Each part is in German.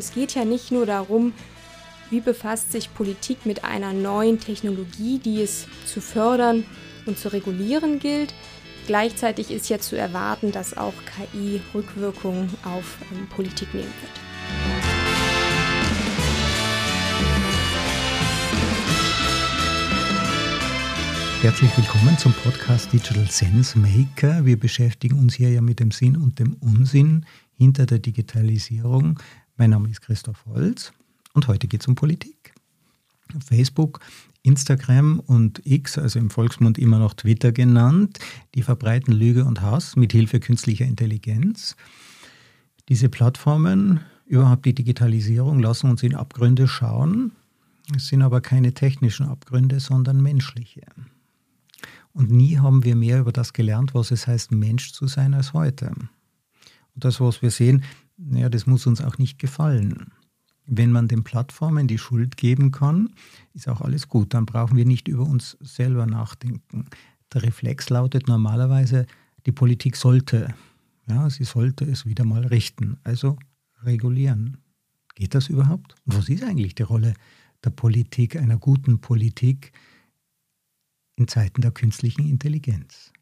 es geht ja nicht nur darum, wie befasst sich Politik mit einer neuen Technologie, die es zu fördern und zu regulieren gilt. Gleichzeitig ist ja zu erwarten, dass auch KI Rückwirkungen auf ähm, Politik nehmen wird. Herzlich willkommen zum Podcast Digital Sense Maker. Wir beschäftigen uns hier ja mit dem Sinn und dem Unsinn hinter der Digitalisierung. Mein Name ist Christoph Holz und heute geht es um Politik. Facebook, Instagram und X, also im Volksmund immer noch Twitter genannt, die verbreiten Lüge und Hass mit Hilfe künstlicher Intelligenz. Diese Plattformen, überhaupt die Digitalisierung, lassen uns in Abgründe schauen. Es sind aber keine technischen Abgründe, sondern menschliche. Und nie haben wir mehr über das gelernt, was es heißt, Mensch zu sein, als heute. Und das, was wir sehen, naja, das muss uns auch nicht gefallen. Wenn man den Plattformen die Schuld geben kann, ist auch alles gut. Dann brauchen wir nicht über uns selber nachdenken. Der Reflex lautet normalerweise, die Politik sollte, ja, sie sollte es wieder mal richten, also regulieren. Geht das überhaupt? Und was ist eigentlich die Rolle der Politik, einer guten Politik? in Zeiten der künstlichen Intelligenz.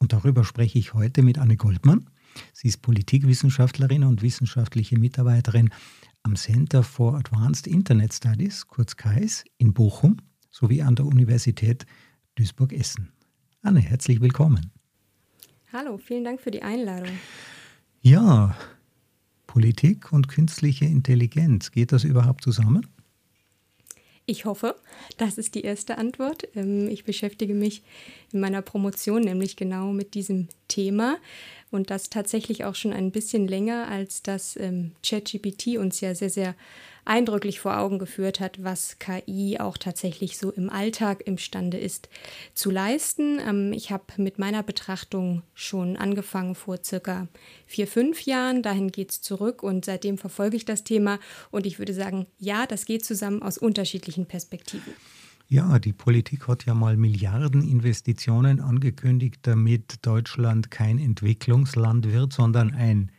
Und darüber spreche ich heute mit Anne Goldmann. Sie ist Politikwissenschaftlerin und wissenschaftliche Mitarbeiterin am Center for Advanced Internet Studies, kurz KAIS, in Bochum sowie an der Universität Duisburg-Essen. Anne, herzlich willkommen. Hallo, vielen Dank für die Einladung. Ja, Politik und künstliche Intelligenz, geht das überhaupt zusammen? Ich hoffe, das ist die erste Antwort. Ähm, ich beschäftige mich in meiner Promotion nämlich genau mit diesem Thema und das tatsächlich auch schon ein bisschen länger, als das ähm, ChatGPT uns ja sehr, sehr eindrücklich vor Augen geführt hat, was KI auch tatsächlich so im Alltag imstande ist zu leisten. Ähm, ich habe mit meiner Betrachtung schon angefangen vor circa vier, fünf Jahren. Dahin geht es zurück und seitdem verfolge ich das Thema und ich würde sagen, ja, das geht zusammen aus unterschiedlichen Perspektiven. Ja, die Politik hat ja mal Milliardeninvestitionen angekündigt, damit Deutschland kein Entwicklungsland wird, sondern ein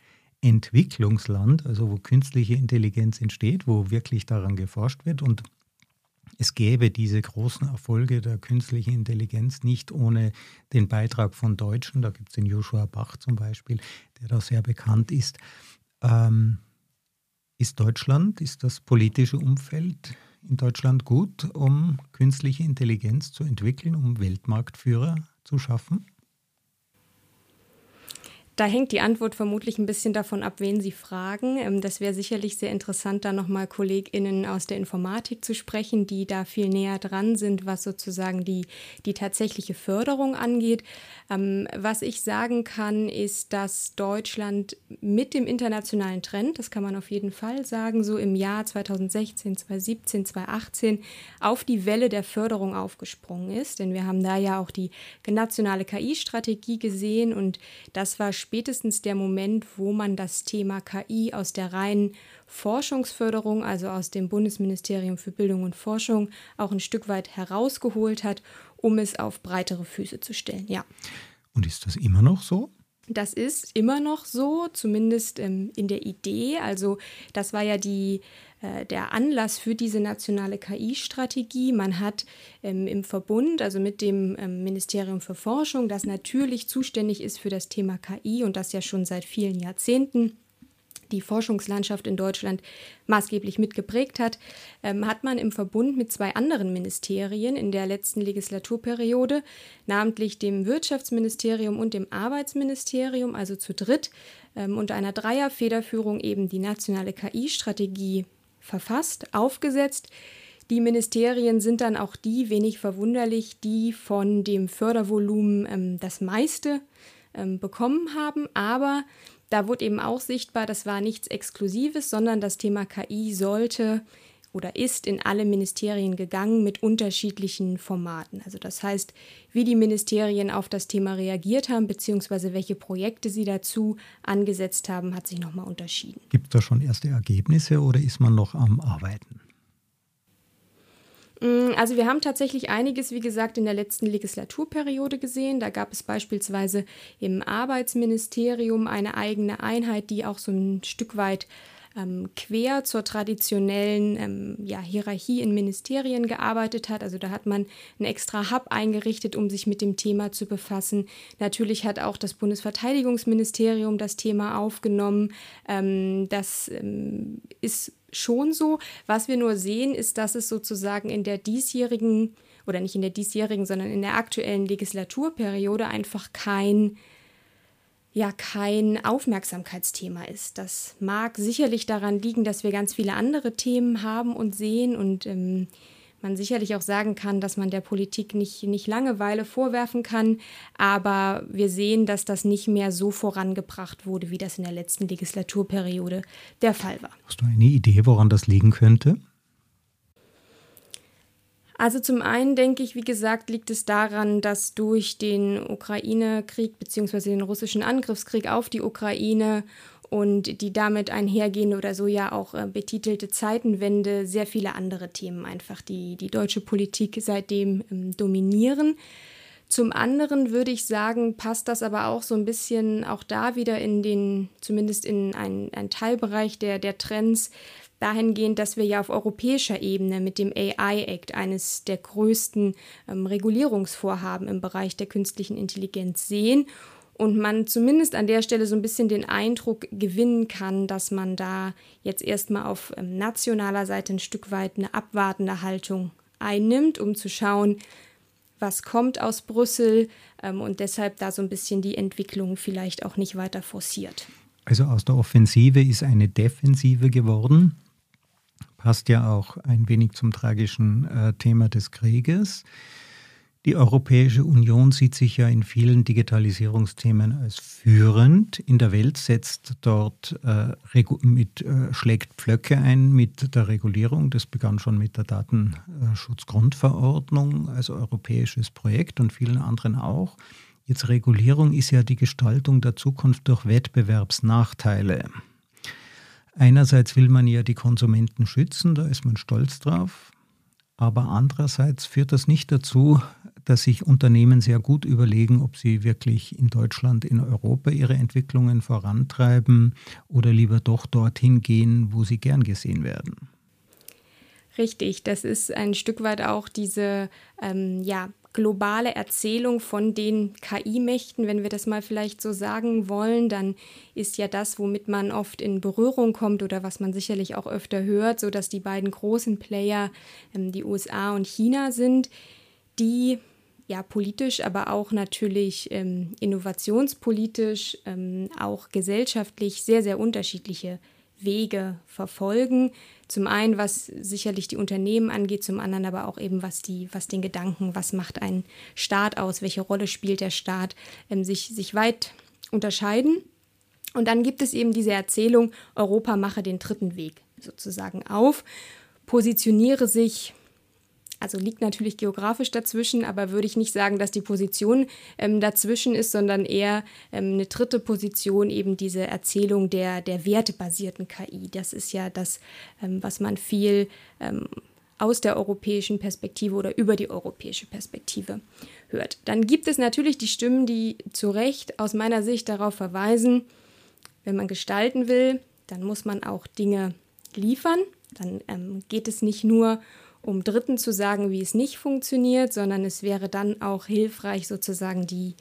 Entwicklungsland, also wo künstliche Intelligenz entsteht, wo wirklich daran geforscht wird. Und es gäbe diese großen Erfolge der künstlichen Intelligenz nicht ohne den Beitrag von Deutschen. Da gibt es den Joshua Bach zum Beispiel, der da sehr bekannt ist. Ähm, ist Deutschland, ist das politische Umfeld in Deutschland gut, um künstliche Intelligenz zu entwickeln, um Weltmarktführer zu schaffen? Da hängt die Antwort vermutlich ein bisschen davon ab, wen Sie fragen. Ähm, das wäre sicherlich sehr interessant, da nochmal KollegInnen aus der Informatik zu sprechen, die da viel näher dran sind, was sozusagen die, die tatsächliche Förderung angeht. Ähm, was ich sagen kann, ist, dass Deutschland mit dem internationalen Trend, das kann man auf jeden Fall sagen, so im Jahr 2016, 2017, 2018 auf die Welle der Förderung aufgesprungen ist. Denn wir haben da ja auch die nationale KI-Strategie gesehen und das war spätestens der Moment, wo man das Thema KI aus der reinen Forschungsförderung, also aus dem Bundesministerium für Bildung und Forschung, auch ein Stück weit herausgeholt hat, um es auf breitere Füße zu stellen. Ja. Und ist das immer noch so? Das ist immer noch so, zumindest ähm, in der Idee. Also das war ja die, äh, der Anlass für diese nationale KI-Strategie. Man hat ähm, im Verbund, also mit dem ähm, Ministerium für Forschung, das natürlich zuständig ist für das Thema KI und das ja schon seit vielen Jahrzehnten, die Forschungslandschaft in Deutschland maßgeblich mitgeprägt hat, ähm, hat man im Verbund mit zwei anderen Ministerien in der letzten Legislaturperiode, namentlich dem Wirtschaftsministerium und dem Arbeitsministerium, also zu dritt, ähm, unter einer Dreierfederführung eben die nationale KI-Strategie verfasst, aufgesetzt. Die Ministerien sind dann auch die, wenig verwunderlich, die von dem Fördervolumen ähm, das meiste ähm, bekommen haben. Aber da wurde eben auch sichtbar, das war nichts Exklusives, sondern das Thema KI sollte oder ist in alle Ministerien gegangen mit unterschiedlichen Formaten. Also das heißt, wie die Ministerien auf das Thema reagiert haben, beziehungsweise welche Projekte sie dazu angesetzt haben, hat sich nochmal unterschieden. Gibt es da schon erste Ergebnisse oder ist man noch am Arbeiten? Mm, also wir haben tatsächlich einiges, wie gesagt, in der letzten Legislaturperiode gesehen. Da gab es beispielsweise im Arbeitsministerium eine eigene Einheit, die auch so ein Stück weit ähm, quer zur traditionellen ähm, ja, Hierarchie in Ministerien gearbeitet hat. Also da hat man einen extra Hub eingerichtet, um sich mit dem Thema zu befassen. Natürlich hat auch das Bundesverteidigungsministerium das Thema aufgenommen. Ähm, das ähm, ist schon so. Was wir nur sehen, ist, dass es sozusagen in der diesjährigen oder nicht in der diesjährigen, sondern in der aktuellen Legislaturperiode einfach kein ja kein Aufmerksamkeitsthema ist. Das mag sicherlich daran liegen, dass wir ganz viele andere Themen haben und sehen und ähm, man sicherlich auch sagen kann, dass man der Politik nicht, nicht Langeweile vorwerfen kann, aber wir sehen, dass das nicht mehr so vorangebracht wurde, wie das in der letzten Legislaturperiode der Fall war. Hast du eine Idee, woran das liegen könnte? Also zum einen denke ich, wie gesagt, liegt es daran, dass durch den Ukraine-Krieg bzw. den russischen Angriffskrieg auf die Ukraine und die damit einhergehende oder so ja auch äh, betitelte Zeitenwende sehr viele andere Themen einfach die, die deutsche Politik seitdem ähm, dominieren. Zum anderen würde ich sagen, passt das aber auch so ein bisschen auch da wieder in den, zumindest in einen, einen Teilbereich der, der Trends, dahingehend, dass wir ja auf europäischer Ebene mit dem AI Act eines der größten ähm, Regulierungsvorhaben im Bereich der künstlichen Intelligenz sehen und man zumindest an der Stelle so ein bisschen den Eindruck gewinnen kann, dass man da jetzt erstmal auf ähm, nationaler Seite ein Stück weit eine abwartende Haltung einnimmt, um zu schauen, was kommt aus Brüssel ähm, und deshalb da so ein bisschen die Entwicklung vielleicht auch nicht weiter forciert. Also aus der Offensive ist eine Defensive geworden passt ja auch ein wenig zum tragischen äh, Thema des Krieges. Die Europäische Union sieht sich ja in vielen Digitalisierungsthemen als führend in der Welt, setzt dort äh, mit, äh, schlägt Pflöcke ein mit der Regulierung. Das begann schon mit der Datenschutzgrundverordnung als europäisches Projekt und vielen anderen auch. Jetzt Regulierung ist ja die Gestaltung der Zukunft durch Wettbewerbsnachteile. Einerseits will man ja die Konsumenten schützen, da ist man stolz drauf. Aber andererseits führt das nicht dazu, dass sich Unternehmen sehr gut überlegen, ob sie wirklich in Deutschland, in Europa ihre Entwicklungen vorantreiben oder lieber doch dorthin gehen, wo sie gern gesehen werden. Richtig, das ist ein Stück weit auch diese ähm, ja, globale Erzählung von den KI-Mächten, wenn wir das mal vielleicht so sagen wollen, dann ist ja das, womit man oft in Berührung kommt oder was man sicherlich auch öfter hört, so dass die beiden großen Player ähm, die USA und China sind, die ja politisch, aber auch natürlich ähm, innovationspolitisch, ähm, auch gesellschaftlich sehr, sehr unterschiedliche Wege verfolgen. Zum einen, was sicherlich die Unternehmen angeht, zum anderen aber auch eben, was, die, was den Gedanken, was macht ein Staat aus, welche Rolle spielt der Staat, ähm, sich, sich weit unterscheiden. Und dann gibt es eben diese Erzählung, Europa mache den dritten Weg sozusagen auf, positioniere sich also liegt natürlich geografisch dazwischen, aber würde ich nicht sagen, dass die Position ähm, dazwischen ist, sondern eher ähm, eine dritte Position, eben diese Erzählung der, der wertebasierten KI. Das ist ja das, ähm, was man viel ähm, aus der europäischen Perspektive oder über die europäische Perspektive hört. Dann gibt es natürlich die Stimmen, die zu Recht aus meiner Sicht darauf verweisen, wenn man gestalten will, dann muss man auch Dinge liefern. Dann ähm, geht es nicht nur um um Dritten zu sagen, wie es nicht funktioniert, sondern es wäre dann auch hilfreich, sozusagen die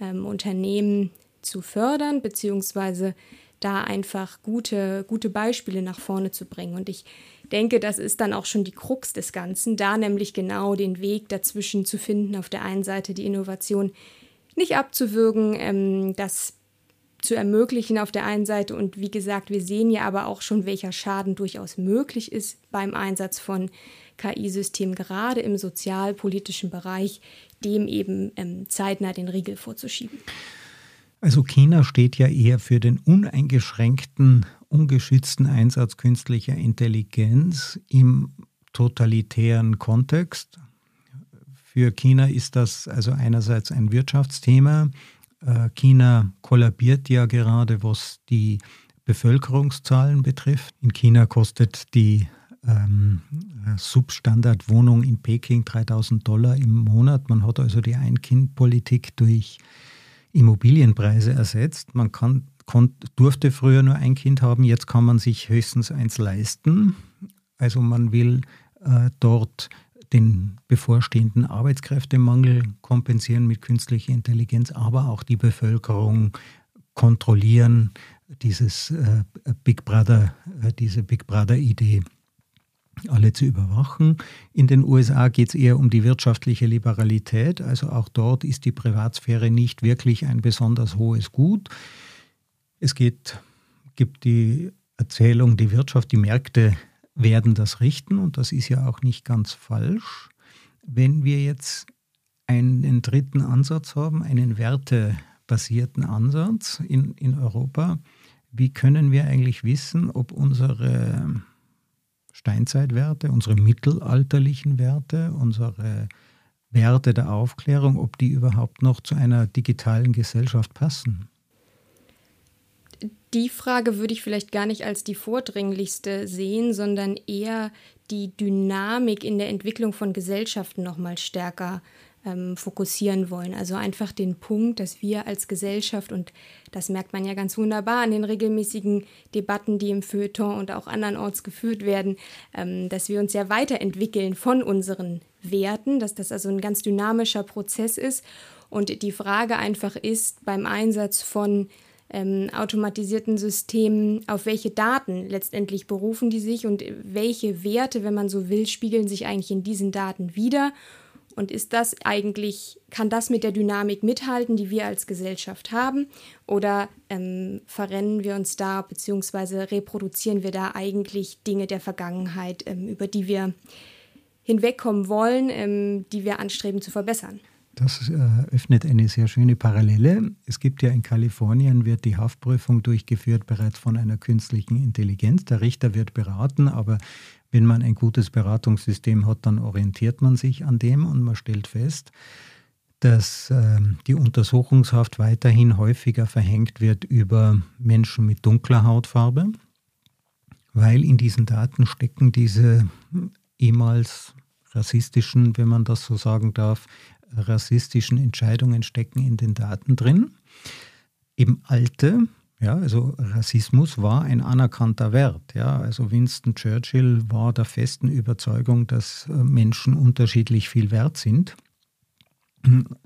ähm, Unternehmen zu fördern, beziehungsweise da einfach gute, gute Beispiele nach vorne zu bringen. Und ich denke, das ist dann auch schon die Krux des Ganzen, da nämlich genau den Weg dazwischen zu finden, auf der einen Seite die Innovation nicht abzuwürgen, ähm, das zu ermöglichen auf der einen Seite. Und wie gesagt, wir sehen ja aber auch schon, welcher Schaden durchaus möglich ist beim Einsatz von KI-System gerade im sozialpolitischen Bereich, dem eben ähm, zeitnah den Riegel vorzuschieben. Also China steht ja eher für den uneingeschränkten, ungeschützten Einsatz künstlicher Intelligenz im totalitären Kontext. Für China ist das also einerseits ein Wirtschaftsthema. Äh, China kollabiert ja gerade, was die Bevölkerungszahlen betrifft. In China kostet die ähm, Substandardwohnung in Peking 3000 Dollar im Monat. Man hat also die Ein-Kind-Politik durch Immobilienpreise ersetzt. Man kann durfte früher nur ein Kind haben, jetzt kann man sich höchstens eins leisten. Also man will äh, dort den bevorstehenden Arbeitskräftemangel kompensieren mit künstlicher Intelligenz, aber auch die Bevölkerung kontrollieren, dieses äh, Big Brother, äh, diese Big Brother-Idee alle zu überwachen. In den USA geht es eher um die wirtschaftliche Liberalität, also auch dort ist die Privatsphäre nicht wirklich ein besonders hohes Gut. Es geht, gibt die Erzählung, die Wirtschaft, die Märkte werden das richten und das ist ja auch nicht ganz falsch. Wenn wir jetzt einen dritten Ansatz haben, einen wertebasierten Ansatz in, in Europa, wie können wir eigentlich wissen, ob unsere Steinzeitwerte, unsere mittelalterlichen Werte, unsere Werte der Aufklärung, ob die überhaupt noch zu einer digitalen Gesellschaft passen? Die Frage würde ich vielleicht gar nicht als die vordringlichste sehen, sondern eher die Dynamik in der Entwicklung von Gesellschaften noch mal stärker ähm, fokussieren wollen. Also einfach den Punkt, dass wir als Gesellschaft, und das merkt man ja ganz wunderbar an den regelmäßigen Debatten, die im Feuilleton und auch andernorts geführt werden, ähm, dass wir uns ja weiterentwickeln von unseren Werten, dass das also ein ganz dynamischer Prozess ist. Und die Frage einfach ist beim Einsatz von ähm, automatisierten Systemen, auf welche Daten letztendlich berufen die sich und welche Werte, wenn man so will, spiegeln sich eigentlich in diesen Daten wieder. Und ist das eigentlich, kann das mit der Dynamik mithalten, die wir als Gesellschaft haben? Oder ähm, verrennen wir uns da, beziehungsweise reproduzieren wir da eigentlich Dinge der Vergangenheit, ähm, über die wir hinwegkommen wollen, ähm, die wir anstreben zu verbessern? Das äh, öffnet eine sehr schöne Parallele. Es gibt ja in Kalifornien, wird die Haftprüfung durchgeführt bereits von einer künstlichen Intelligenz. Der Richter wird beraten, aber wenn man ein gutes Beratungssystem hat, dann orientiert man sich an dem und man stellt fest, dass äh, die Untersuchungshaft weiterhin häufiger verhängt wird über Menschen mit dunkler Hautfarbe, weil in diesen Daten stecken diese ehemals rassistischen, wenn man das so sagen darf, rassistischen Entscheidungen stecken in den Daten drin. Eben alte, ja, also Rassismus war ein anerkannter Wert. Ja, also Winston Churchill war der festen Überzeugung, dass äh, Menschen unterschiedlich viel wert sind.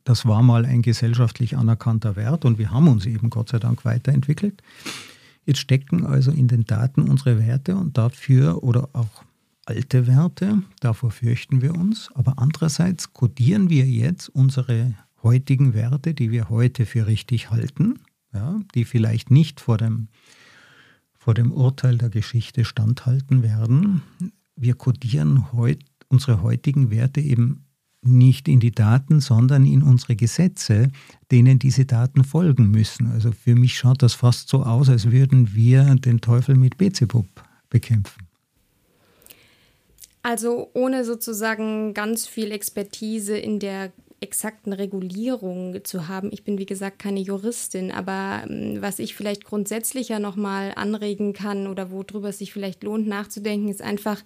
Das war mal ein gesellschaftlich anerkannter Wert und wir haben uns eben Gott sei Dank weiterentwickelt. Jetzt stecken also in den Daten unsere Werte und dafür oder auch alte Werte, davor fürchten wir uns, aber andererseits kodieren wir jetzt unsere heutigen Werte, die wir heute für richtig halten, ja, die vielleicht nicht vor dem, vor dem Urteil der Geschichte standhalten werden. Wir kodieren heut, unsere heutigen Werte eben nicht in die Daten, sondern in unsere Gesetze, denen diese Daten folgen müssen. Also für mich schaut das fast so aus, als würden wir den Teufel mit Beelzebub bekämpfen. Also ohne sozusagen ganz viel Expertise in der exakten Regulierung zu haben. Ich bin wie gesagt keine Juristin, aber ähm, was ich vielleicht grundsätzlicher nochmal anregen kann oder worüber es sich vielleicht lohnt nachzudenken, ist einfach,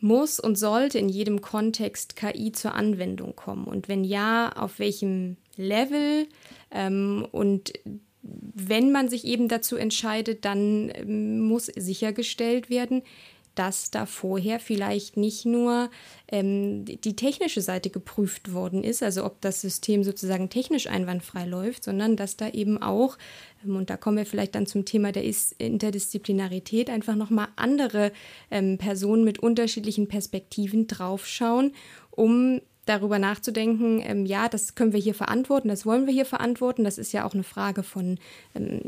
muss und sollte in jedem Kontext KI zur Anwendung kommen? Und wenn ja, auf welchem Level? Ähm, und wenn man sich eben dazu entscheidet, dann ähm, muss sichergestellt werden, dass da vorher vielleicht nicht nur ähm, die technische Seite geprüft worden ist, also ob das System sozusagen technisch einwandfrei läuft, sondern dass da eben auch, ähm, und da kommen wir vielleicht dann zum Thema der Interdisziplinarität, einfach nochmal andere ähm, Personen mit unterschiedlichen Perspektiven draufschauen, um darüber nachzudenken, ähm, ja, das können wir hier verantworten, das wollen wir hier verantworten. Das ist ja auch eine Frage von ähm,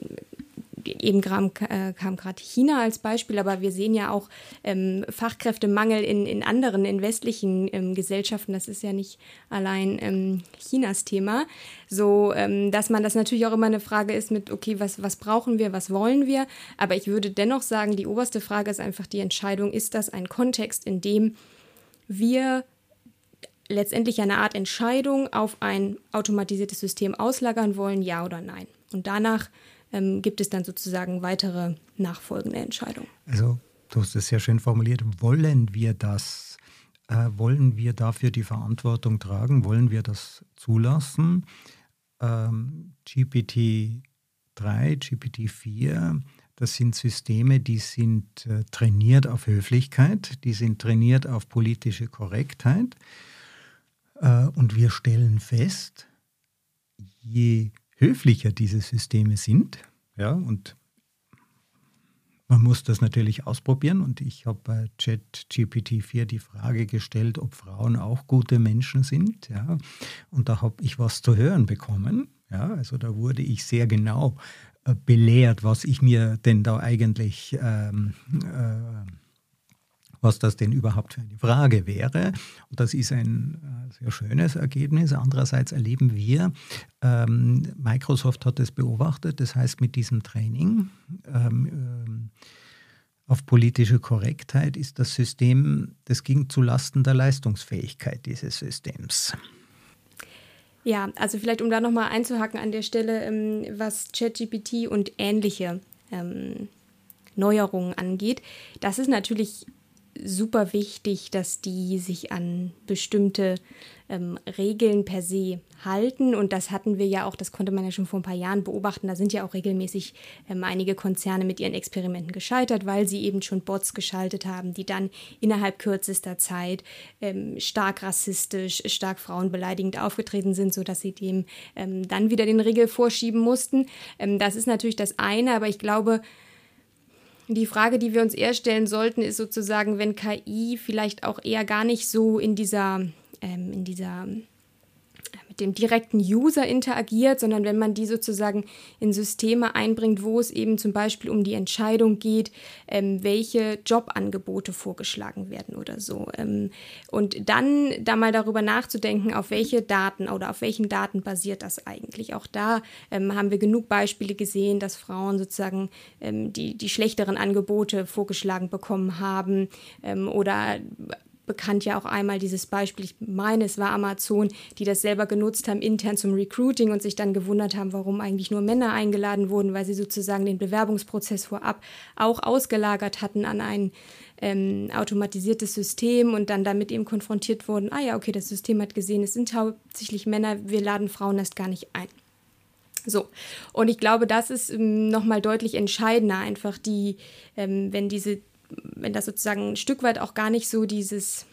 eben kam, äh, kam gerade China als Beispiel, aber wir sehen ja auch ähm, Fachkräftemangel in, in anderen, in westlichen ähm, Gesellschaften. Das ist ja nicht allein ähm, Chinas Thema. So, ähm, dass man das natürlich auch immer eine Frage ist mit, okay, was, was brauchen wir, was wollen wir? Aber ich würde dennoch sagen, die oberste Frage ist einfach die Entscheidung, ist das ein Kontext, in dem wir letztendlich eine Art Entscheidung auf ein automatisiertes System auslagern wollen, ja oder nein. Und danach ähm, gibt es dann sozusagen weitere nachfolgende Entscheidungen. Also, du hast es sehr schön formuliert. Wollen wir das? Äh, wollen wir dafür die Verantwortung tragen? Wollen wir das zulassen? Ähm, GPT GPT-3, GPT-4, das sind Systeme, die sind äh, trainiert auf Höflichkeit, die sind trainiert auf politische Korrektheit. Äh, und wir stellen fest, je höflicher diese Systeme sind, ja, und man muss das natürlich ausprobieren und ich habe bei ChatGPT 4 die Frage gestellt, ob Frauen auch gute Menschen sind. Ja. Und da habe ich was zu hören bekommen. Ja. Also da wurde ich sehr genau äh, belehrt, was ich mir denn da eigentlich ähm, äh, was das denn überhaupt für eine Frage wäre. Und das ist ein äh, sehr schönes Ergebnis. Andererseits erleben wir, ähm, Microsoft hat es beobachtet, das heißt mit diesem Training ähm, ähm, auf politische Korrektheit ist das System, das ging zulasten der Leistungsfähigkeit dieses Systems. Ja, also vielleicht um da nochmal einzuhaken an der Stelle, ähm, was ChatGPT und ähnliche ähm, Neuerungen angeht. Das ist natürlich super wichtig, dass die sich an bestimmte ähm, Regeln per se halten. Und das hatten wir ja auch, das konnte man ja schon vor ein paar Jahren beobachten. Da sind ja auch regelmäßig ähm, einige Konzerne mit ihren Experimenten gescheitert, weil sie eben schon Bots geschaltet haben, die dann innerhalb kürzester Zeit ähm, stark rassistisch, stark frauenbeleidigend aufgetreten sind, sodass sie dem ähm, dann wieder den Riegel vorschieben mussten. Ähm, das ist natürlich das eine, aber ich glaube, die Frage, die wir uns eher stellen sollten, ist sozusagen, wenn KI vielleicht auch eher gar nicht so in dieser, ähm, in dieser mit dem direkten User interagiert, sondern wenn man die sozusagen in Systeme einbringt, wo es eben zum Beispiel um die Entscheidung geht, ähm, welche Jobangebote vorgeschlagen werden oder so. Ähm, und dann da mal darüber nachzudenken, auf welche Daten oder auf welchen Daten basiert das eigentlich. Auch da ähm, haben wir genug Beispiele gesehen, dass Frauen sozusagen ähm, die, die schlechteren Angebote vorgeschlagen bekommen haben ähm, oder bekannt ja auch einmal dieses Beispiel, ich meine, es war Amazon, die das selber genutzt haben intern zum Recruiting und sich dann gewundert haben, warum eigentlich nur Männer eingeladen wurden, weil sie sozusagen den Bewerbungsprozess vorab auch ausgelagert hatten an ein ähm, automatisiertes System und dann damit eben konfrontiert wurden, ah ja, okay, das System hat gesehen, es sind hauptsächlich Männer, wir laden Frauen erst gar nicht ein. So, und ich glaube, das ist ähm, nochmal deutlich entscheidender, einfach die, ähm, wenn diese wenn das sozusagen ein Stück weit auch gar nicht so dieses,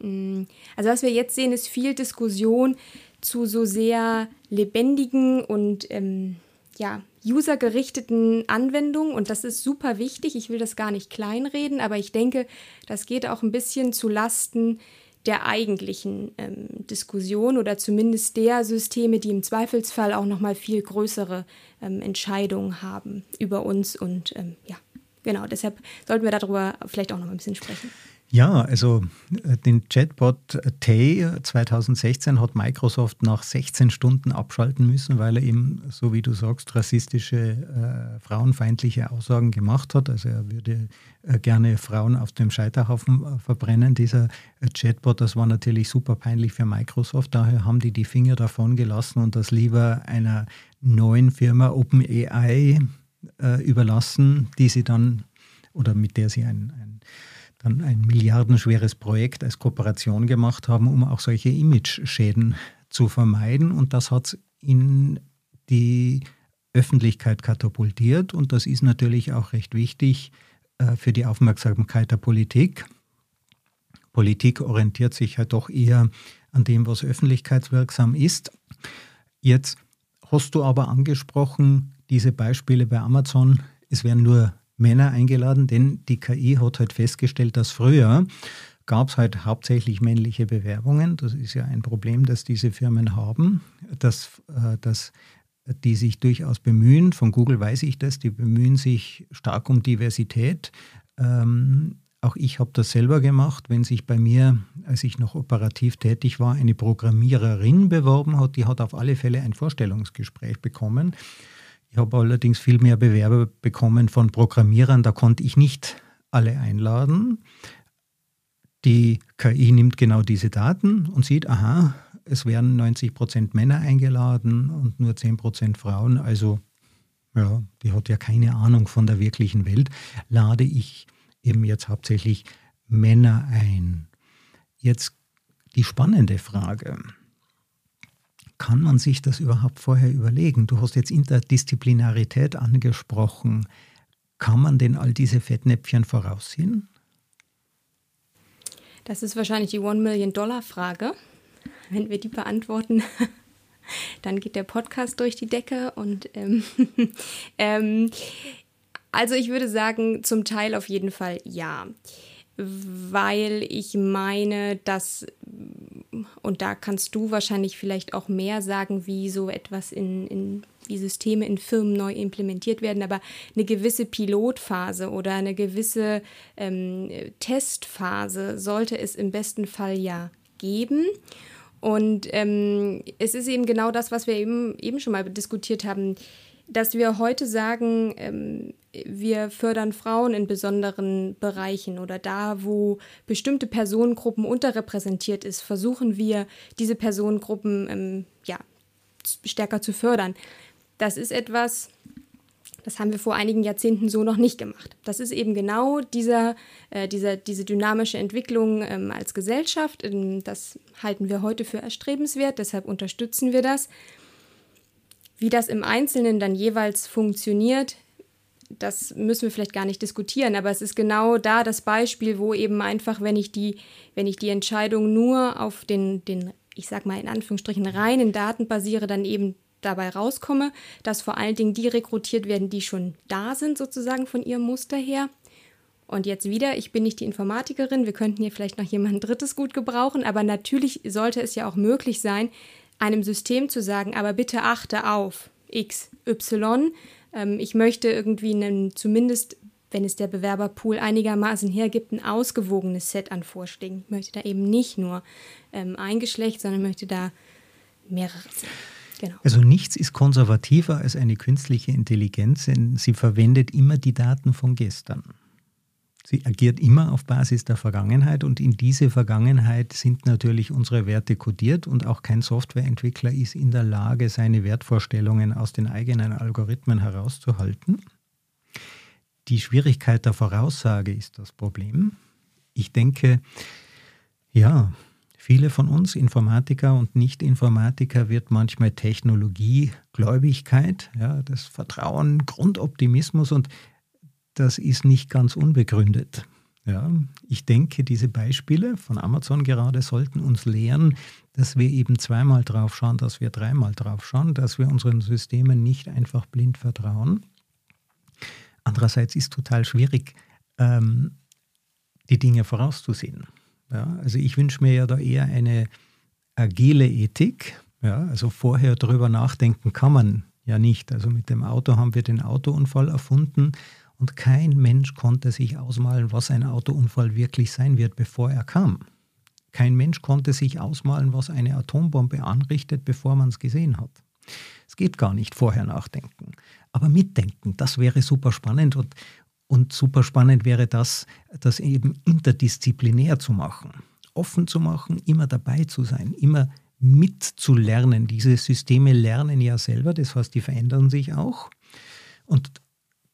mm, also was wir jetzt sehen, ist viel Diskussion zu so sehr lebendigen und ähm, ja, usergerichteten Anwendungen und das ist super wichtig. Ich will das gar nicht kleinreden, aber ich denke, das geht auch ein bisschen zu Lasten der eigentlichen ähm, Diskussion oder zumindest der Systeme, die im Zweifelsfall auch noch mal viel größere ähm, Entscheidungen haben über uns und ähm, ja, Genau, deshalb sollten wir darüber vielleicht auch noch ein bisschen sprechen. Ja, also äh, den Chatbot äh, Tay 2016 hat Microsoft nach 16 Stunden abschalten müssen, weil er eben, so wie du sagst, rassistische, äh, frauenfeindliche Aussagen gemacht hat. Also er würde äh, gerne Frauen auf dem Scheiterhaufen äh, verbrennen. Dieser äh, Chatbot, das war natürlich super peinlich für Microsoft. Daher haben die die Finger davon gelassen und das lieber einer neuen Firma OpenAI äh, überlassen, die sie dann oder mit der sie ein, ein, dann ein milliardenschweres Projekt als Kooperation gemacht haben, um auch solche Image-Schäden zu vermeiden. Und das hat in die Öffentlichkeit katapultiert und das ist natürlich auch recht wichtig äh, für die Aufmerksamkeit der Politik. Politik orientiert sich ja doch eher an dem, was öffentlichkeitswirksam ist. Jetzt hast du aber angesprochen, diese Beispiele bei Amazon, es werden nur Männer eingeladen, denn die KI hat halt festgestellt, dass früher gab es halt hauptsächlich männliche Bewerbungen. Das ist ja ein Problem, das diese Firmen haben, dass, äh, dass die sich durchaus bemühen. Von Google weiß ich das, die bemühen sich stark um Diversität. Ähm, auch ich habe das selber gemacht, wenn sich bei mir, als ich noch operativ tätig war, eine Programmiererin beworben hat, die hat auf alle Fälle ein Vorstellungsgespräch bekommen. Ich habe allerdings viel mehr Bewerber bekommen von Programmierern, da konnte ich nicht alle einladen. Die KI nimmt genau diese Daten und sieht, aha, es werden 90 Prozent Männer eingeladen und nur 10 Prozent Frauen. Also, ja, die hat ja keine Ahnung von der wirklichen Welt. Lade ich eben jetzt hauptsächlich Männer ein. Jetzt die spannende Frage. Kann man sich das überhaupt vorher überlegen? Du hast jetzt Interdisziplinarität angesprochen. Kann man denn all diese Fettnäpfchen voraussehen? Das ist wahrscheinlich die One-Million-Dollar-Frage. Wenn wir die beantworten, dann geht der Podcast durch die Decke. Und ähm, ähm, also ich würde sagen, zum Teil auf jeden Fall ja weil ich meine, dass, und da kannst du wahrscheinlich vielleicht auch mehr sagen, wie so etwas in, in wie Systeme in Firmen neu implementiert werden, aber eine gewisse Pilotphase oder eine gewisse ähm, Testphase sollte es im besten Fall ja geben. Und ähm, es ist eben genau das, was wir eben, eben schon mal diskutiert haben dass wir heute sagen, ähm, wir fördern Frauen in besonderen Bereichen oder da, wo bestimmte Personengruppen unterrepräsentiert ist, versuchen wir, diese Personengruppen ähm, ja, stärker zu fördern. Das ist etwas, das haben wir vor einigen Jahrzehnten so noch nicht gemacht. Das ist eben genau dieser, äh, dieser, diese dynamische Entwicklung ähm, als Gesellschaft. Ähm, das halten wir heute für erstrebenswert, deshalb unterstützen wir das. Wie das im Einzelnen dann jeweils funktioniert, das müssen wir vielleicht gar nicht diskutieren, aber es ist genau da das Beispiel, wo eben einfach, wenn ich die, wenn ich die Entscheidung nur auf den, den, ich sag mal in Anführungsstrichen, reinen Daten basiere, dann eben dabei rauskomme, dass vor allen Dingen die rekrutiert werden, die schon da sind, sozusagen von ihrem Muster her. Und jetzt wieder, ich bin nicht die Informatikerin, wir könnten hier vielleicht noch jemanden Drittes gut gebrauchen, aber natürlich sollte es ja auch möglich sein, einem System zu sagen, aber bitte achte auf X, Y. Ähm, ich möchte irgendwie einen, zumindest, wenn es der Bewerberpool einigermaßen hergibt, ein ausgewogenes Set an Vorschlägen. Ich möchte da eben nicht nur ähm, ein Geschlecht, sondern möchte da mehrere sehen. Genau. Also nichts ist konservativer als eine künstliche Intelligenz, denn sie verwendet immer die Daten von gestern. Sie agiert immer auf Basis der Vergangenheit und in diese Vergangenheit sind natürlich unsere Werte kodiert und auch kein Softwareentwickler ist in der Lage, seine Wertvorstellungen aus den eigenen Algorithmen herauszuhalten. Die Schwierigkeit der Voraussage ist das Problem. Ich denke, ja, viele von uns, Informatiker und Nicht-Informatiker, wird manchmal Technologiegläubigkeit, ja, das Vertrauen, Grundoptimismus und das ist nicht ganz unbegründet. Ja, ich denke, diese Beispiele von Amazon gerade sollten uns lehren, dass wir eben zweimal drauf schauen, dass wir dreimal drauf schauen, dass wir unseren Systemen nicht einfach blind vertrauen. Andererseits ist total schwierig, ähm, die Dinge vorauszusehen. Ja, also ich wünsche mir ja da eher eine agile Ethik. Ja, also vorher darüber nachdenken kann man ja nicht. Also mit dem Auto haben wir den Autounfall erfunden und kein Mensch konnte sich ausmalen, was ein Autounfall wirklich sein wird, bevor er kam. Kein Mensch konnte sich ausmalen, was eine Atombombe anrichtet, bevor man es gesehen hat. Es geht gar nicht vorher nachdenken. Aber mitdenken, das wäre super spannend und, und super spannend wäre das, das eben interdisziplinär zu machen. Offen zu machen, immer dabei zu sein, immer mitzulernen. Diese Systeme lernen ja selber, das heißt, die verändern sich auch. Und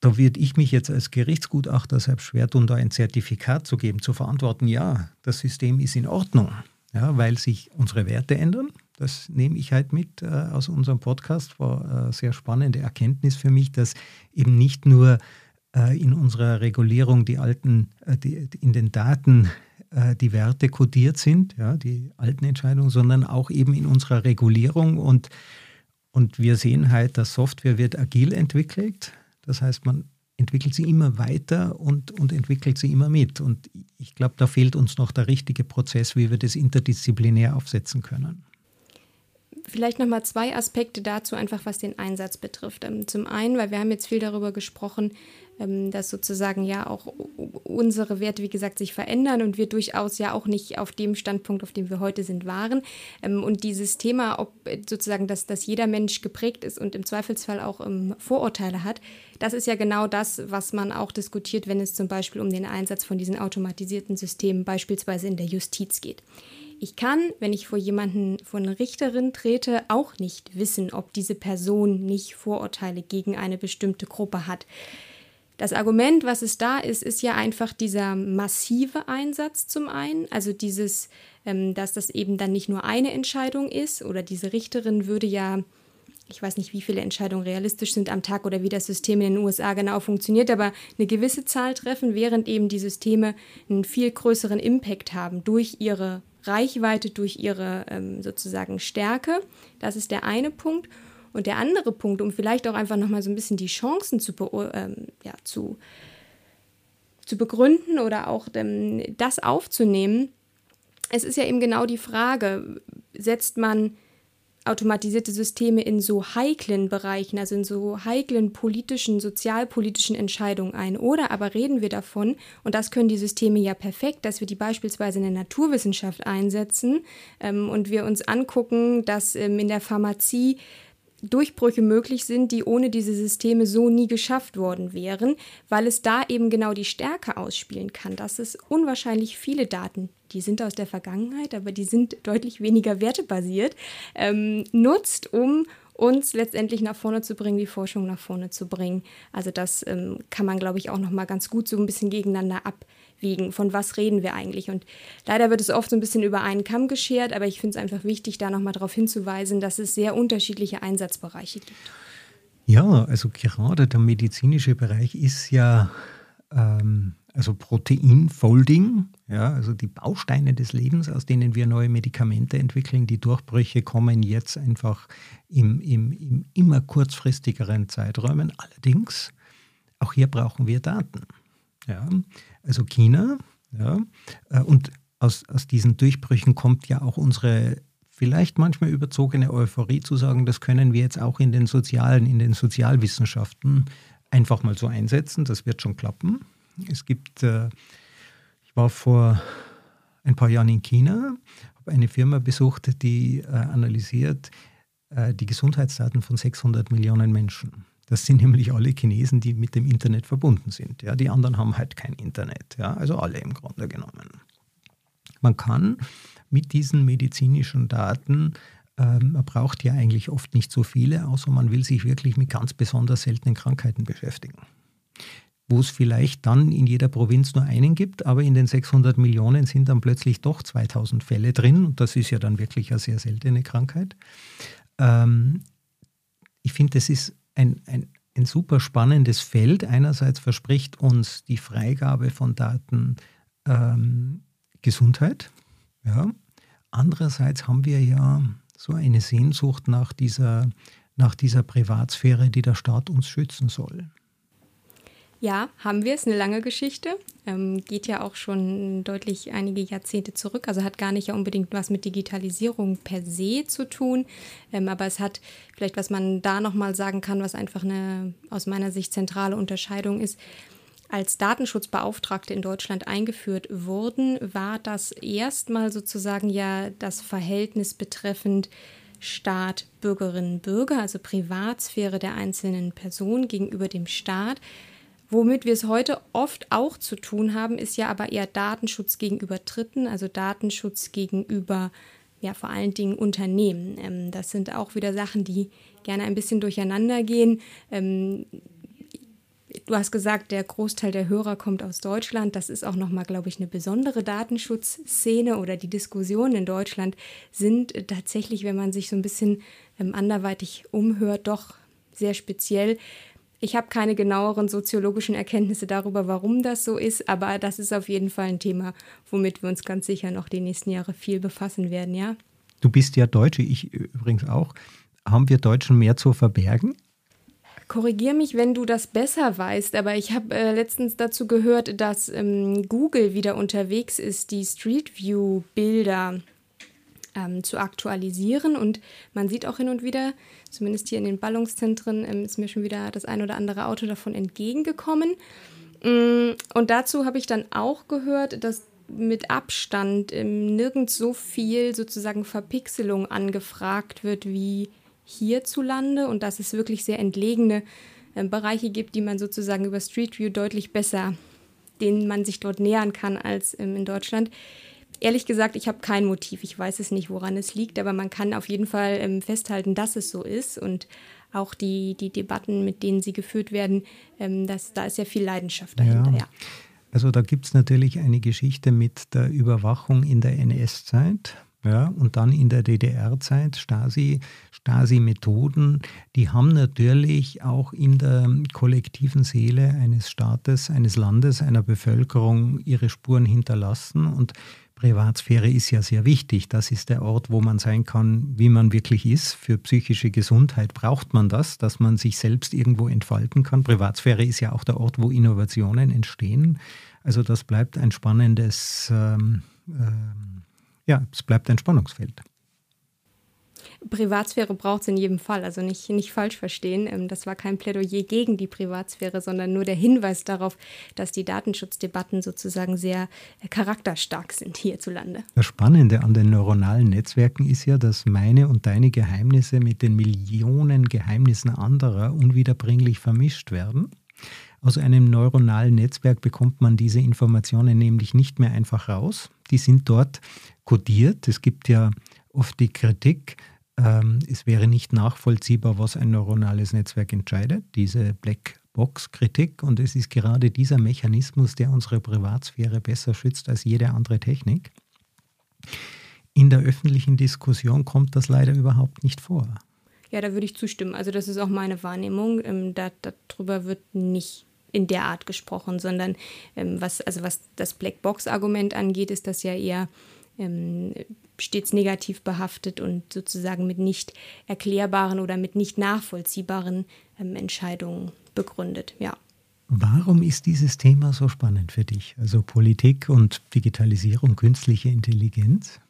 da würde ich mich jetzt als Gerichtsgutachter selbst schwer tun, da ein Zertifikat zu geben, zu verantworten, ja, das System ist in Ordnung, ja, weil sich unsere Werte ändern. Das nehme ich halt mit äh, aus unserem Podcast. War eine sehr spannende Erkenntnis für mich, dass eben nicht nur äh, in unserer Regulierung die alten, äh, die, in den Daten äh, die Werte kodiert sind, ja, die alten Entscheidungen, sondern auch eben in unserer Regulierung und und wir sehen halt, dass Software wird agil entwickelt. Das heißt, man entwickelt sie immer weiter und, und entwickelt sie immer mit. Und ich glaube, da fehlt uns noch der richtige Prozess, wie wir das interdisziplinär aufsetzen können. Vielleicht nochmal zwei Aspekte dazu, einfach was den Einsatz betrifft. Ähm, zum einen, weil wir haben jetzt viel darüber gesprochen, ähm, dass sozusagen ja auch unsere Werte, wie gesagt, sich verändern und wir durchaus ja auch nicht auf dem Standpunkt, auf dem wir heute sind, waren. Ähm, und dieses Thema, ob sozusagen, dass, dass jeder Mensch geprägt ist und im Zweifelsfall auch Vorurteile hat, das ist ja genau das, was man auch diskutiert, wenn es zum Beispiel um den Einsatz von diesen automatisierten Systemen beispielsweise in der Justiz geht. Ich kann, wenn ich vor jemanden, vor eine Richterin trete, auch nicht wissen, ob diese Person nicht Vorurteile gegen eine bestimmte Gruppe hat. das Argument, was es da ist, ist ja einfach dieser massive Einsatz zum einen, also dieses, ähm, dass das eben dann nicht nur eine Entscheidung ist oder diese Richterin würde ja, ich weiß nicht, wie viele Entscheidungen realistisch sind am Tag oder wie das System in den USA genau funktioniert, aber eine gewisse Zahl treffen, während eben die Systeme einen viel größeren Impact haben durch ihre Reichweite, durch ihre ähm, sozusagen Stärke. Das ist der eine Punkt. Und der andere Punkt, um vielleicht auch einfach nochmal so ein bisschen die Chancen zu, ähm, ja, zu, zu begründen oder auch ähm, das aufzunehmen, es ist ja eben genau die Frage, setzt man automatisierte Systeme in so heiklen Bereichen, also in so heiklen politischen, sozialpolitischen Entscheidungen ein. Oder aber reden wir davon, und das können die Systeme ja perfekt, dass wir die beispielsweise in der Naturwissenschaft einsetzen ähm, und wir uns angucken, dass ähm, in der Pharmazie Durchbrüche möglich sind, die ohne diese Systeme so nie geschafft worden wären, weil es da eben genau die Stärke ausspielen kann. Das ist unwahrscheinlich viele Daten, die sind aus der Vergangenheit, aber die sind deutlich weniger wertebasiert, ähm, nutzt, um uns letztendlich nach vorne zu bringen, die Forschung nach vorne zu bringen. Also das ähm, kann man, glaube ich, auch noch mal ganz gut so ein bisschen gegeneinander ab abwiegen, von was reden wir eigentlich. Und leider wird es oft so ein bisschen über einen Kamm geschert, aber ich finde es einfach wichtig, da nochmal darauf hinzuweisen, dass es sehr unterschiedliche Einsatzbereiche gibt. Ja, also gerade der medizinische Bereich ist ja ähm, also Proteinfolding, ja, also die Bausteine des Lebens, aus denen wir neue Medikamente entwickeln. Die Durchbrüche kommen jetzt einfach im, im, im immer kurzfristigeren Zeiträumen. Allerdings, auch hier brauchen wir Daten. Ja, also China. Ja, äh, und aus, aus diesen Durchbrüchen kommt ja auch unsere vielleicht manchmal überzogene Euphorie zu sagen, das können wir jetzt auch in den sozialen, in den Sozialwissenschaften einfach mal so einsetzen. Das wird schon klappen. Es gibt, äh, ich war vor ein paar Jahren in China, habe eine Firma besucht, die äh, analysiert die Gesundheitsdaten von 600 Millionen Menschen. Das sind nämlich alle Chinesen, die mit dem Internet verbunden sind. Ja, die anderen haben halt kein Internet. Ja, also alle im Grunde genommen. Man kann mit diesen medizinischen Daten, ähm, man braucht ja eigentlich oft nicht so viele, außer man will sich wirklich mit ganz besonders seltenen Krankheiten beschäftigen. Wo es vielleicht dann in jeder Provinz nur einen gibt, aber in den 600 Millionen sind dann plötzlich doch 2000 Fälle drin. Und das ist ja dann wirklich eine sehr seltene Krankheit. Ähm, ich finde, das ist ein, ein, ein super spannendes Feld. Einerseits verspricht uns die Freigabe von Daten ähm, Gesundheit. Ja. Andererseits haben wir ja so eine Sehnsucht nach dieser, nach dieser Privatsphäre, die der Staat uns schützen soll. Ja, haben wir. Es eine lange Geschichte. Ähm, geht ja auch schon deutlich einige Jahrzehnte zurück. Also hat gar nicht ja unbedingt was mit Digitalisierung per se zu tun. Ähm, aber es hat vielleicht, was man da nochmal sagen kann, was einfach eine aus meiner Sicht zentrale Unterscheidung ist. Als Datenschutzbeauftragte in Deutschland eingeführt wurden, war das erstmal sozusagen ja das Verhältnis betreffend Staat, Bürgerinnen, Bürger, also Privatsphäre der einzelnen Person gegenüber dem Staat. Womit wir es heute oft auch zu tun haben, ist ja aber eher Datenschutz gegenüber Dritten, also Datenschutz gegenüber ja vor allen Dingen Unternehmen. Ähm, das sind auch wieder Sachen, die gerne ein bisschen durcheinander gehen. Ähm, du hast gesagt, der Großteil der Hörer kommt aus Deutschland. Das ist auch nochmal, glaube ich, eine besondere Datenschutzszene oder die Diskussionen in Deutschland sind tatsächlich, wenn man sich so ein bisschen ähm, anderweitig umhört, doch sehr speziell. Ich habe keine genaueren soziologischen Erkenntnisse darüber, warum das so ist, aber das ist auf jeden Fall ein Thema, womit wir uns ganz sicher noch die nächsten Jahre viel befassen werden, ja. Du bist ja Deutsche, ich übrigens auch. Haben wir Deutschen mehr zu verbergen? Korrigier mich, wenn du das besser weißt, aber ich habe äh, letztens dazu gehört, dass ähm, Google wieder unterwegs ist, die Street View Bilder ähm, zu aktualisieren. Und man sieht auch hin und wieder, zumindest hier in den Ballungszentren, ähm, ist mir schon wieder das ein oder andere Auto davon entgegengekommen. Mm, und dazu habe ich dann auch gehört, dass mit Abstand ähm, nirgends so viel sozusagen Verpixelung angefragt wird wie hierzulande und dass es wirklich sehr entlegene äh, Bereiche gibt, die man sozusagen über Street View deutlich besser, denen man sich dort nähern kann als ähm, in Deutschland. Ehrlich gesagt, ich habe kein Motiv. Ich weiß es nicht, woran es liegt, aber man kann auf jeden Fall ähm, festhalten, dass es so ist. Und auch die, die Debatten, mit denen sie geführt werden, ähm, das, da ist ja viel Leidenschaft dahinter. Ja. ja. Also da gibt es natürlich eine Geschichte mit der Überwachung in der NS-Zeit. Ja, und dann in der DDR-Zeit Stasi, Stasi-Methoden, die haben natürlich auch in der kollektiven Seele eines Staates, eines Landes, einer Bevölkerung ihre Spuren hinterlassen. Und Privatsphäre ist ja sehr wichtig. Das ist der Ort, wo man sein kann, wie man wirklich ist. Für psychische Gesundheit braucht man das, dass man sich selbst irgendwo entfalten kann. Privatsphäre ist ja auch der Ort, wo Innovationen entstehen. Also das bleibt ein spannendes ähm, ähm, ja, es bleibt ein Spannungsfeld. Privatsphäre braucht es in jedem Fall, also nicht, nicht falsch verstehen. Ähm, das war kein Plädoyer gegen die Privatsphäre, sondern nur der Hinweis darauf, dass die Datenschutzdebatten sozusagen sehr äh, charakterstark sind hierzulande. Das Spannende an den neuronalen Netzwerken ist ja, dass meine und deine Geheimnisse mit den Millionen Geheimnissen anderer unwiederbringlich vermischt werden. Aus einem neuronalen Netzwerk bekommt man diese Informationen nämlich nicht mehr einfach raus. Die sind dort kodiert. Es gibt ja oft die Kritik, ähm, es wäre nicht nachvollziehbar, was ein neuronales Netzwerk entscheidet, diese Blackbox-Kritik. Und es ist gerade dieser Mechanismus, der unsere Privatsphäre besser schützt als jede andere Technik. In der öffentlichen Diskussion kommt das leider überhaupt nicht vor. Ja, da würde ich zustimmen. Also das ist auch meine Wahrnehmung. Ähm, da, darüber wird nicht in der Art gesprochen, sondern ähm, was, also was das Blackbox-Argument angeht, ist das ja eher ähm, stets negativ behaftet und sozusagen mit nicht erklärbaren oder mit nicht nachvollziehbaren ähm, Entscheidungen begründet. Ja. Warum ist dieses Thema so spannend für dich? Also Politik und Digitalisierung, künstliche Intelligenz?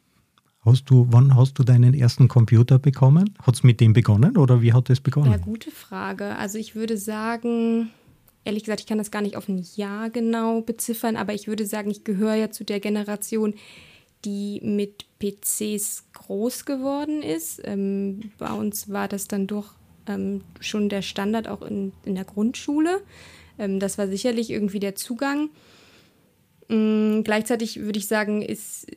Hast du, wann hast du deinen ersten Computer bekommen? Hat es mit dem begonnen oder wie hat es begonnen? Ja, gute Frage. Also ich würde sagen, ehrlich gesagt, ich kann das gar nicht auf ein Jahr genau beziffern, aber ich würde sagen, ich gehöre ja zu der Generation, die mit PCs groß geworden ist. Ähm, bei uns war das dann doch ähm, schon der Standard auch in, in der Grundschule. Ähm, das war sicherlich irgendwie der Zugang. Ähm, gleichzeitig würde ich sagen, ist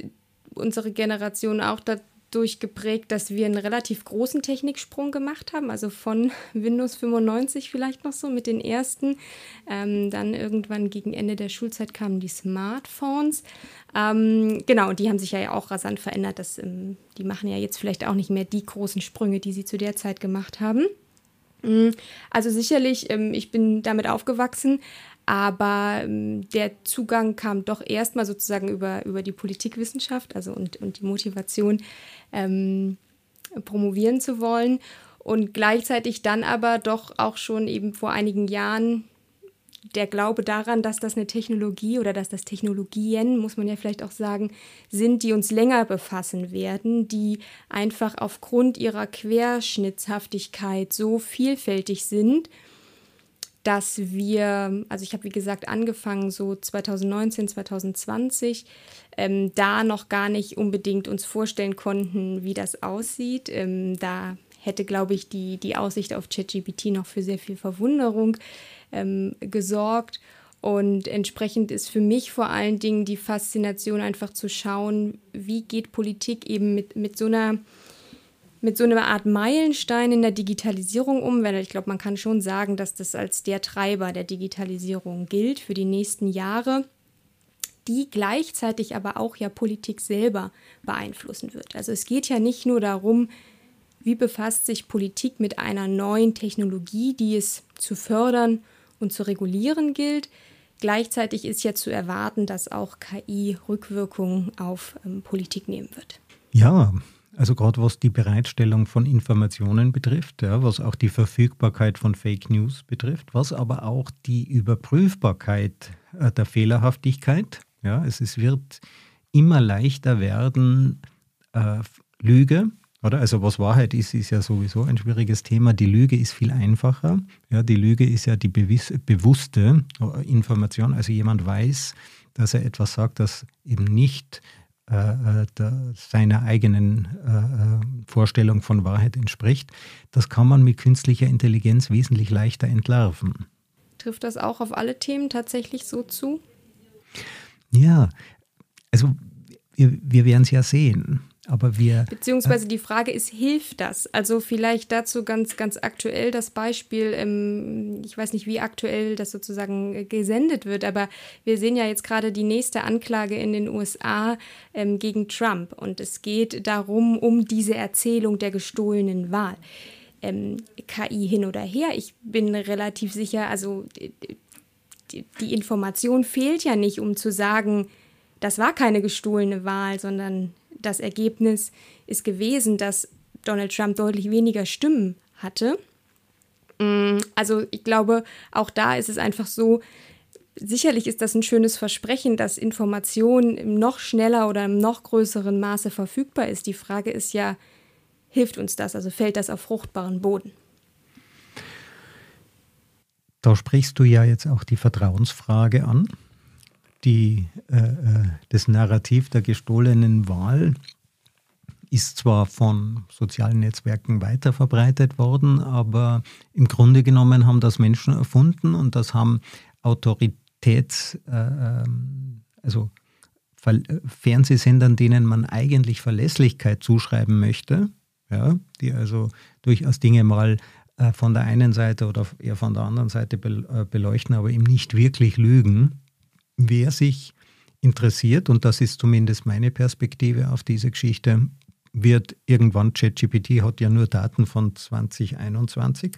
unsere Generation auch da, durchgeprägt, dass wir einen relativ großen Techniksprung gemacht haben, also von Windows 95 vielleicht noch so mit den ersten. Ähm, dann irgendwann gegen Ende der Schulzeit kamen die Smartphones. Ähm, genau, die haben sich ja auch rasant verändert. Das, ähm, die machen ja jetzt vielleicht auch nicht mehr die großen Sprünge, die sie zu der Zeit gemacht haben. Mm, also sicherlich, ähm, ich bin damit aufgewachsen, aber ähm, der Zugang kam doch erstmal sozusagen über, über die Politikwissenschaft also und, und die Motivation, ähm, promovieren zu wollen. Und gleichzeitig dann aber doch auch schon eben vor einigen Jahren der Glaube daran, dass das eine Technologie oder dass das Technologien, muss man ja vielleicht auch sagen, sind, die uns länger befassen werden, die einfach aufgrund ihrer Querschnittshaftigkeit so vielfältig sind dass wir, also ich habe wie gesagt angefangen so 2019, 2020, ähm, da noch gar nicht unbedingt uns vorstellen konnten, wie das aussieht. Ähm, da hätte, glaube ich, die, die Aussicht auf ChatGPT noch für sehr viel Verwunderung ähm, gesorgt. Und entsprechend ist für mich vor allen Dingen die Faszination einfach zu schauen, wie geht Politik eben mit, mit so einer mit so einer Art Meilenstein in der Digitalisierung um, weil ich glaube, man kann schon sagen, dass das als der Treiber der Digitalisierung gilt für die nächsten Jahre, die gleichzeitig aber auch ja Politik selber beeinflussen wird. Also es geht ja nicht nur darum, wie befasst sich Politik mit einer neuen Technologie, die es zu fördern und zu regulieren gilt. Gleichzeitig ist ja zu erwarten, dass auch KI Rückwirkungen auf ähm, Politik nehmen wird. Ja, also gerade was die Bereitstellung von Informationen betrifft, ja, was auch die Verfügbarkeit von Fake News betrifft, was aber auch die Überprüfbarkeit äh, der Fehlerhaftigkeit. Ja, es, es wird immer leichter werden, äh, Lüge, oder? Also was Wahrheit ist, ist ja sowieso ein schwieriges Thema. Die Lüge ist viel einfacher. Ja, die Lüge ist ja die bewusste äh, Information. Also jemand weiß, dass er etwas sagt, das eben nicht äh, äh, der, seiner eigenen äh, äh, Vorstellung von Wahrheit entspricht, das kann man mit künstlicher Intelligenz wesentlich leichter entlarven. Trifft das auch auf alle Themen tatsächlich so zu? Ja, also wir, wir werden es ja sehen. Aber wir. Beziehungsweise die Frage ist, hilft das? Also vielleicht dazu ganz, ganz aktuell das Beispiel, ähm, ich weiß nicht, wie aktuell das sozusagen gesendet wird, aber wir sehen ja jetzt gerade die nächste Anklage in den USA ähm, gegen Trump und es geht darum, um diese Erzählung der gestohlenen Wahl. Ähm, KI hin oder her, ich bin relativ sicher, also die, die Information fehlt ja nicht, um zu sagen, das war keine gestohlene Wahl, sondern das Ergebnis ist gewesen, dass Donald Trump deutlich weniger Stimmen hatte. Mm, also ich glaube, auch da ist es einfach so, sicherlich ist das ein schönes Versprechen, dass Information noch schneller oder im noch größeren Maße verfügbar ist. Die Frage ist ja, hilft uns das? Also fällt das auf fruchtbaren Boden? Da sprichst du ja jetzt auch die Vertrauensfrage an die, äh, äh, das Narrativ der gestohlenen Wahl ist zwar von sozialen Netzwerken weiter verbreitet worden, aber im Grunde genommen haben das Menschen erfunden und das haben Autoritäts, äh, ähm, also Fernsehsendern, denen man eigentlich Verlässlichkeit zuschreiben möchte, ja, die also durchaus Dinge mal äh, von der einen Seite oder eher von der anderen Seite äh, beleuchten, aber eben nicht wirklich lügen, wer sich interessiert, und das ist zumindest meine Perspektive auf diese Geschichte, wird irgendwann, ChatGPT hat ja nur Daten von 2021.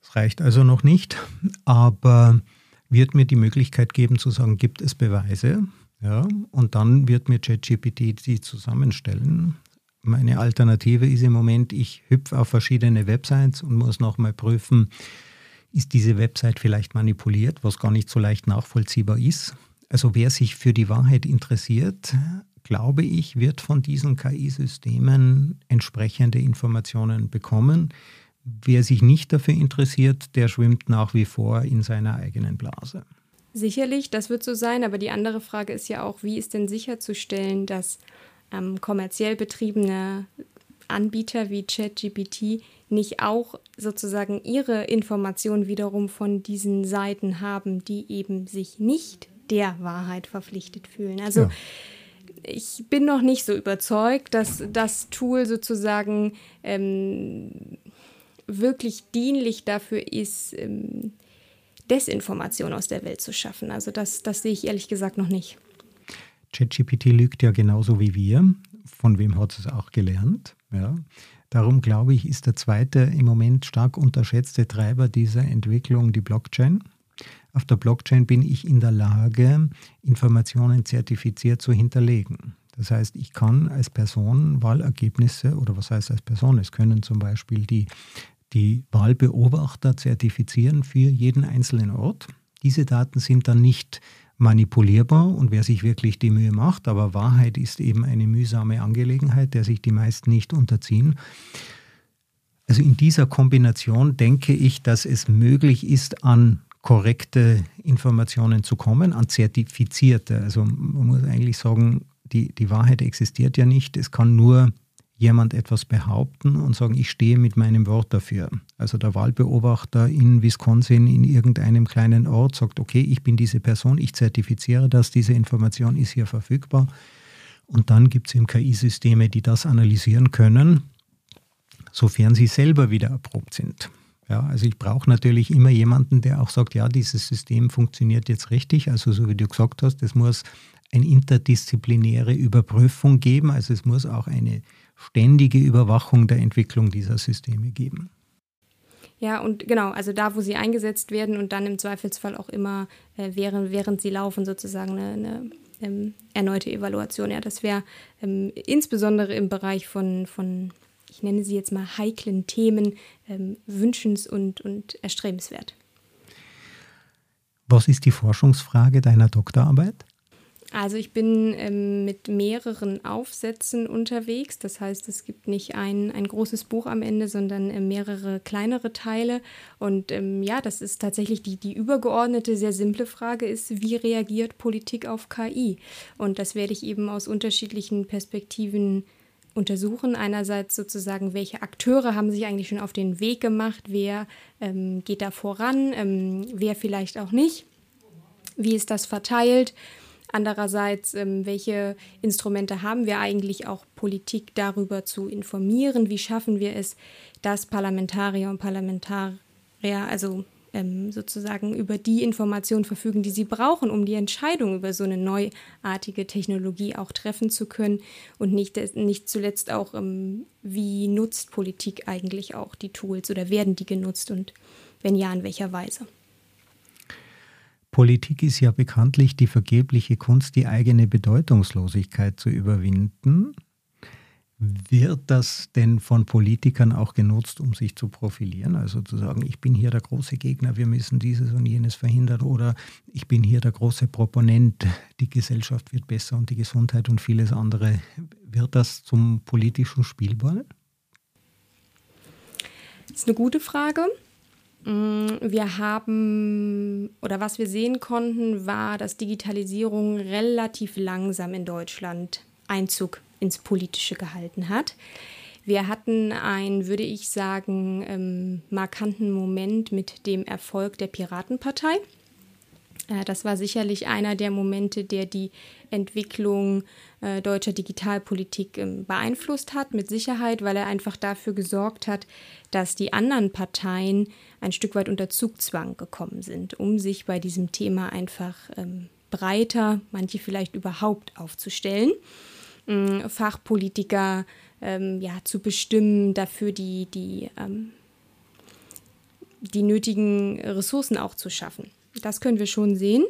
Das reicht also noch nicht, aber wird mir die Möglichkeit geben zu sagen, gibt es Beweise? Ja, und dann wird mir ChatGPT die zusammenstellen. Meine Alternative ist im Moment, ich hüpfe auf verschiedene Websites und muss nochmal prüfen, ist diese Website vielleicht manipuliert, was gar nicht so leicht nachvollziehbar ist. Also wer sich für die Wahrheit interessiert, glaube ich, wird von diesen KI-Systemen entsprechende Informationen bekommen. Wer sich nicht dafür interessiert, der schwimmt nach wie vor in seiner eigenen Blase. Sicherlich, das wird so sein, aber die andere Frage ist ja auch, wie ist denn sicherzustellen, dass ähm, kommerziell betriebene Anbieter wie ChatGPT nicht auch sozusagen ihre Informationen wiederum von diesen Seiten haben, die eben sich nicht der Wahrheit verpflichtet fühlen. Also ja. Ich bin noch nicht so überzeugt, dass das Tool sozusagen ähm, wirklich dienlich dafür ist, ähm, Desinformation aus der Welt zu schaffen. Also das, das sehe ich ehrlich gesagt noch nicht. ChatGPT lügt ja genauso wie wir. Von wem hat es auch gelernt? Ja. Darum glaube ich, ist der zweite im Moment stark unterschätzte Treiber dieser Entwicklung die Blockchain. Auf der Blockchain bin ich in der Lage, Informationen zertifiziert zu hinterlegen. Das heißt, ich kann als Person Wahlergebnisse oder was heißt als Person? Es können zum Beispiel die, die Wahlbeobachter zertifizieren für jeden einzelnen Ort. Diese Daten sind dann nicht manipulierbar und wer sich wirklich die Mühe macht, aber Wahrheit ist eben eine mühsame Angelegenheit, der sich die meisten nicht unterziehen. Also in dieser Kombination denke ich, dass es möglich ist, an korrekte Informationen zu kommen, an zertifizierte. Also man muss eigentlich sagen, die, die Wahrheit existiert ja nicht. Es kann nur jemand etwas behaupten und sagen, ich stehe mit meinem Wort dafür. Also der Wahlbeobachter in Wisconsin in irgendeinem kleinen Ort sagt, okay, ich bin diese Person, ich zertifiziere das, diese Information ist hier verfügbar. Und dann gibt es eben KI-Systeme, die das analysieren können, sofern sie selber wieder erprobt sind. Ja, also ich brauche natürlich immer jemanden, der auch sagt, ja, dieses System funktioniert jetzt richtig. Also so wie du gesagt hast, es muss eine interdisziplinäre Überprüfung geben. Also es muss auch eine ständige Überwachung der Entwicklung dieser Systeme geben. Ja, und genau, also da, wo sie eingesetzt werden und dann im Zweifelsfall auch immer, äh, während, während sie laufen, sozusagen eine, eine ähm, erneute Evaluation. Ja, das wäre ähm, insbesondere im Bereich von, von, ich nenne sie jetzt mal heiklen Themen, ähm, wünschens- und, und erstrebenswert. Was ist die Forschungsfrage deiner Doktorarbeit? Also ich bin ähm, mit mehreren Aufsätzen unterwegs. Das heißt, es gibt nicht ein, ein großes Buch am Ende, sondern äh, mehrere kleinere Teile. Und ähm, ja, das ist tatsächlich die, die übergeordnete, sehr simple Frage ist, wie reagiert Politik auf KI? Und das werde ich eben aus unterschiedlichen Perspektiven untersuchen. Einerseits sozusagen, welche Akteure haben sich eigentlich schon auf den Weg gemacht, wer ähm, geht da voran, ähm, wer vielleicht auch nicht, wie ist das verteilt Andererseits, ähm, welche Instrumente haben wir eigentlich auch Politik darüber zu informieren? Wie schaffen wir es, dass Parlamentarier und Parlamentarier, also ähm, sozusagen über die Informationen verfügen, die sie brauchen, um die Entscheidung über so eine neuartige Technologie auch treffen zu können und nicht, nicht zuletzt auch, ähm, wie nutzt Politik eigentlich auch die Tools oder werden die genutzt und wenn ja, in welcher Weise. Politik ist ja bekanntlich die vergebliche Kunst, die eigene Bedeutungslosigkeit zu überwinden. Wird das denn von Politikern auch genutzt, um sich zu profilieren? Also zu sagen, ich bin hier der große Gegner, wir müssen dieses und jenes verhindern oder ich bin hier der große Proponent, die Gesellschaft wird besser und die Gesundheit und vieles andere. Wird das zum politischen Spielball? Das ist eine gute Frage. Mm, wir haben, oder was wir sehen konnten, war, dass Digitalisierung relativ langsam in Deutschland Einzug ins Politische gehalten hat. Wir hatten einen, würde ich sagen, ähm, markanten Moment mit dem Erfolg der Piratenpartei. Äh, das war sicherlich einer der Momente, der die Entwicklung äh, deutscher Digitalpolitik äh, beeinflusst hat, mit Sicherheit, weil er einfach dafür gesorgt hat, dass die anderen Parteien ein Stück weit unter Zugzwang gekommen sind, um sich bei diesem Thema einfach ähm, breiter, manche vielleicht überhaupt aufzustellen. Ähm, Fachpolitiker ähm, ja, zu bestimmen, dafür die, die, ähm, die nötigen Ressourcen auch zu schaffen. Das können wir schon sehen.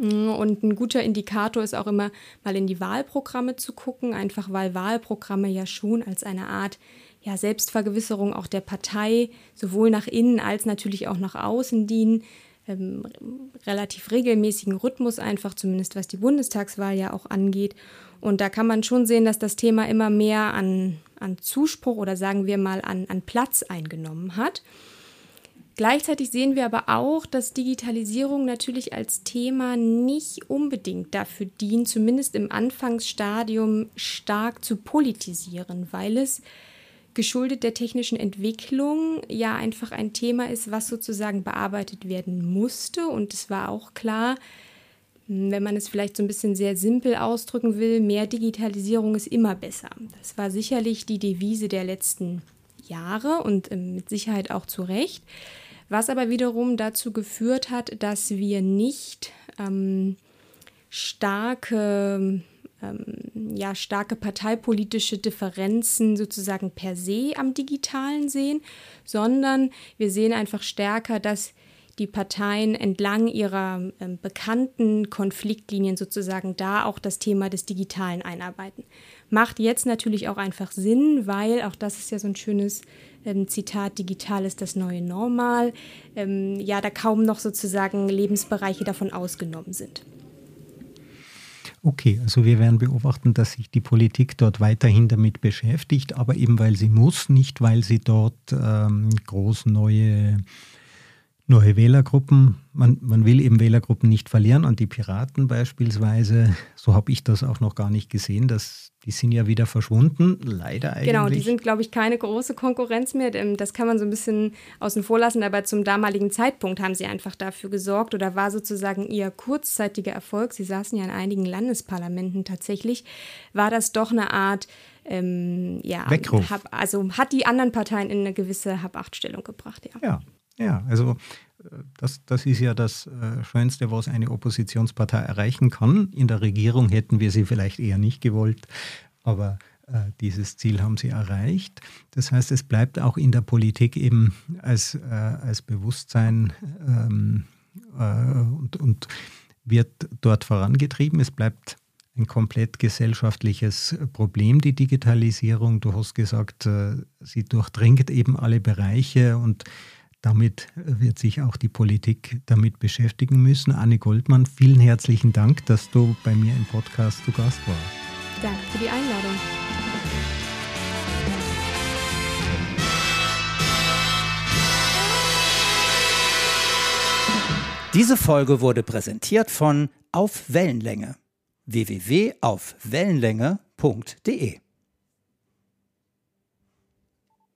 Mm, und ein guter Indikator ist auch immer mal in die Wahlprogramme zu gucken, einfach weil Wahlprogramme ja schon als eine Art ja, Selbstvergewisserung auch der Partei sowohl nach innen als natürlich auch nach außen dienen ähm, relativ regelmäßigen Rhythmus einfach, zumindest was die Bundestagswahl ja auch angeht. Und da kann man schon sehen, dass das Thema immer mehr an, an Zuspruch oder sagen wir mal an, an Platz eingenommen hat. Gleichzeitig sehen wir aber auch, dass Digitalisierung natürlich als Thema nicht unbedingt dafür dient, zumindest im Anfangsstadium stark zu politisieren, weil es geschuldet der technischen Entwicklung ja einfach ein Thema ist, was sozusagen bearbeitet werden musste. Und es war auch klar, wenn man es vielleicht so ein bisschen sehr simpel ausdrücken will, mehr Digitalisierung ist immer besser. Das war sicherlich die Devise der letzten Jahre und ähm, mit Sicherheit auch zu Recht. Was aber wiederum dazu geführt hat, dass wir nicht ähm, starke ähm, ja, starke parteipolitische Differenzen sozusagen per se am digitalen sehen, sondern wir sehen einfach stärker, dass die Parteien entlang ihrer ähm, bekannten Konfliktlinien sozusagen da auch das Thema des Digitalen einarbeiten. Macht jetzt natürlich auch einfach Sinn, weil auch das ist ja so ein schönes ähm, Zitat, digital ist das neue Normal, ähm, ja, da kaum noch sozusagen Lebensbereiche davon ausgenommen sind. Okay, also wir werden beobachten, dass sich die Politik dort weiterhin damit beschäftigt, aber eben weil sie muss, nicht weil sie dort ähm, groß neue neue Wählergruppen. Man, man will eben Wählergruppen nicht verlieren und die Piraten beispielsweise, so habe ich das auch noch gar nicht gesehen, dass die sind ja wieder verschwunden, leider eigentlich. Genau, die sind, glaube ich, keine große Konkurrenz mehr. Das kann man so ein bisschen außen vor lassen, aber zum damaligen Zeitpunkt haben sie einfach dafür gesorgt oder war sozusagen ihr kurzzeitiger Erfolg. Sie saßen ja in einigen Landesparlamenten tatsächlich, war das doch eine Art ähm, ja, Weckruf. Hab, also hat die anderen Parteien in eine gewisse Hab-Acht-Stellung gebracht, ja. Ja, ja, also äh, das, das ist ja das äh, Schönste, was eine Oppositionspartei erreichen kann. In der Regierung hätten wir sie vielleicht eher nicht gewollt, aber äh, dieses Ziel haben sie erreicht. Das heißt, es bleibt auch in der Politik eben als, äh, als Bewusstsein ähm, äh, und, und wird dort vorangetrieben. Es bleibt ein komplett gesellschaftliches Problem, die Digitalisierung. Du hast gesagt, äh, sie durchdringt eben alle Bereiche und damit wird sich auch die Politik damit beschäftigen müssen. Anne Goldmann, vielen herzlichen Dank, dass du bei mir im Podcast zu Gast warst. Danke für die Einladung. Diese Folge wurde präsentiert von Auf Wellenlänge www.aufwellenlänge.de